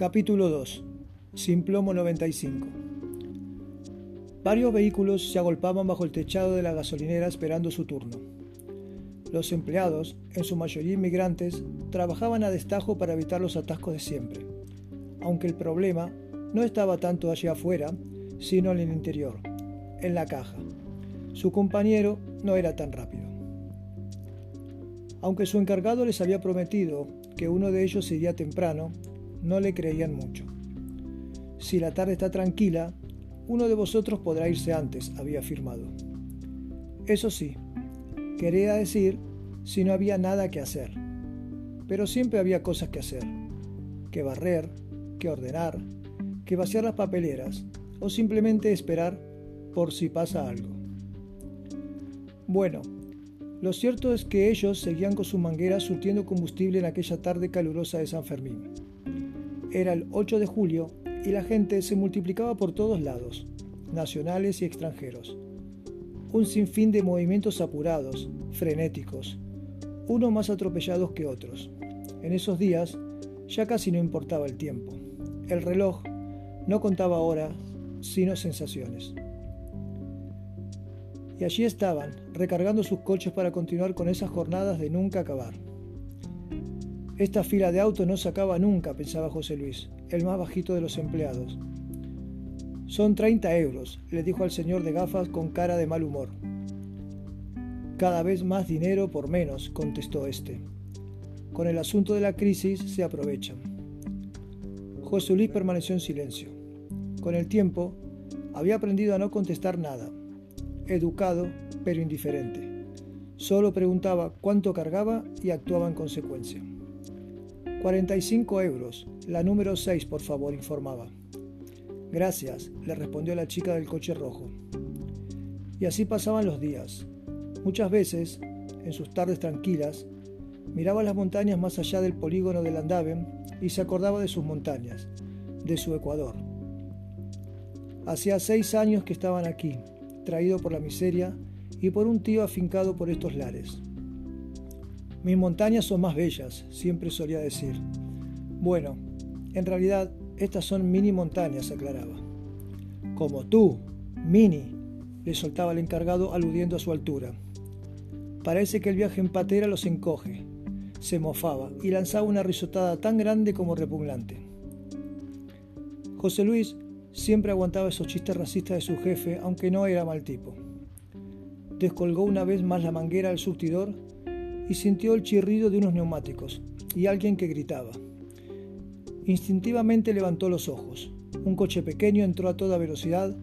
Capítulo 2. Simplomo 95. Varios vehículos se agolpaban bajo el techado de la gasolinera esperando su turno. Los empleados, en su mayoría inmigrantes, trabajaban a destajo para evitar los atascos de siempre, aunque el problema no estaba tanto allá afuera, sino en el interior, en la caja. Su compañero no era tan rápido. Aunque su encargado les había prometido que uno de ellos iría temprano, no le creían mucho. Si la tarde está tranquila, uno de vosotros podrá irse antes, había afirmado. Eso sí, quería decir si no había nada que hacer. Pero siempre había cosas que hacer, que barrer, que ordenar, que vaciar las papeleras o simplemente esperar por si pasa algo. Bueno, lo cierto es que ellos seguían con su manguera surtiendo combustible en aquella tarde calurosa de San Fermín. Era el 8 de julio y la gente se multiplicaba por todos lados, nacionales y extranjeros. Un sinfín de movimientos apurados, frenéticos, unos más atropellados que otros. En esos días ya casi no importaba el tiempo. El reloj no contaba horas, sino sensaciones y allí estaban, recargando sus coches para continuar con esas jornadas de nunca acabar. Esta fila de autos no se acaba nunca, pensaba José Luis, el más bajito de los empleados. Son 30 euros, le dijo al señor de gafas con cara de mal humor. Cada vez más dinero por menos, contestó este. Con el asunto de la crisis se aprovechan. José Luis permaneció en silencio. Con el tiempo, había aprendido a no contestar nada educado, pero indiferente. Solo preguntaba cuánto cargaba y actuaba en consecuencia. 45 euros, la número 6, por favor, informaba. Gracias, le respondió la chica del coche rojo. Y así pasaban los días. Muchas veces, en sus tardes tranquilas, miraba las montañas más allá del polígono del Andaven y se acordaba de sus montañas, de su Ecuador. Hacía seis años que estaban aquí, traído por la miseria y por un tío afincado por estos lares. Mis montañas son más bellas, siempre solía decir. Bueno, en realidad estas son mini montañas, aclaraba. Como tú, mini, le soltaba el encargado aludiendo a su altura. Parece que el viaje en patera los encoge. Se mofaba y lanzaba una risotada tan grande como repugnante. José Luis Siempre aguantaba esos chistes racistas de su jefe, aunque no era mal tipo. Descolgó una vez más la manguera al surtidor y sintió el chirrido de unos neumáticos y alguien que gritaba. Instintivamente levantó los ojos. Un coche pequeño entró a toda velocidad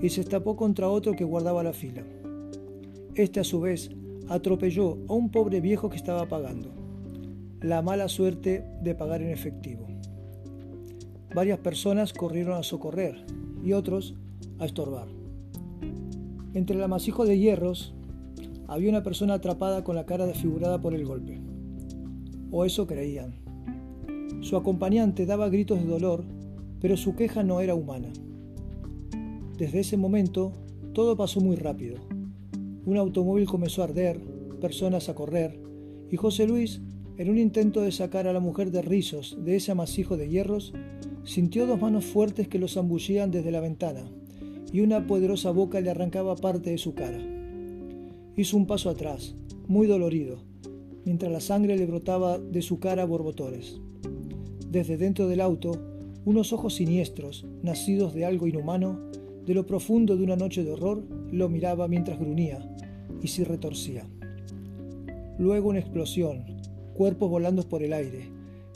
y se estapó contra otro que guardaba la fila. Este a su vez atropelló a un pobre viejo que estaba pagando. La mala suerte de pagar en efectivo. Varias personas corrieron a socorrer y otros a estorbar. Entre el amasijo de hierros había una persona atrapada con la cara desfigurada por el golpe. O eso creían. Su acompañante daba gritos de dolor, pero su queja no era humana. Desde ese momento, todo pasó muy rápido. Un automóvil comenzó a arder, personas a correr, y José Luis, en un intento de sacar a la mujer de rizos de ese amasijo de hierros, Sintió dos manos fuertes que lo zambullían desde la ventana, y una poderosa boca le arrancaba parte de su cara. Hizo un paso atrás, muy dolorido, mientras la sangre le brotaba de su cara borbotones. Desde dentro del auto, unos ojos siniestros, nacidos de algo inhumano, de lo profundo de una noche de horror, lo miraba mientras gruñía y se retorcía. Luego una explosión, cuerpos volando por el aire,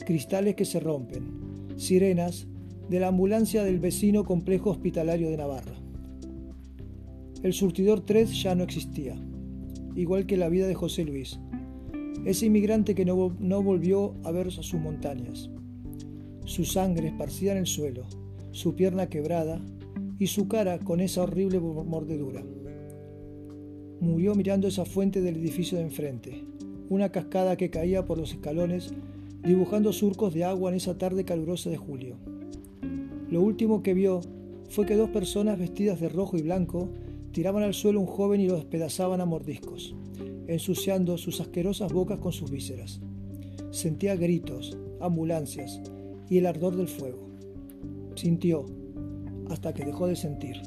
cristales que se rompen, sirenas de la ambulancia del vecino complejo hospitalario de Navarra. El surtidor 3 ya no existía, igual que la vida de José Luis, ese inmigrante que no, no volvió a ver sus montañas, su sangre esparcida en el suelo, su pierna quebrada y su cara con esa horrible mordedura. Murió mirando esa fuente del edificio de enfrente, una cascada que caía por los escalones dibujando surcos de agua en esa tarde calurosa de julio. Lo último que vio fue que dos personas vestidas de rojo y blanco tiraban al suelo un joven y lo despedazaban a mordiscos, ensuciando sus asquerosas bocas con sus vísceras. Sentía gritos, ambulancias y el ardor del fuego. Sintió, hasta que dejó de sentir.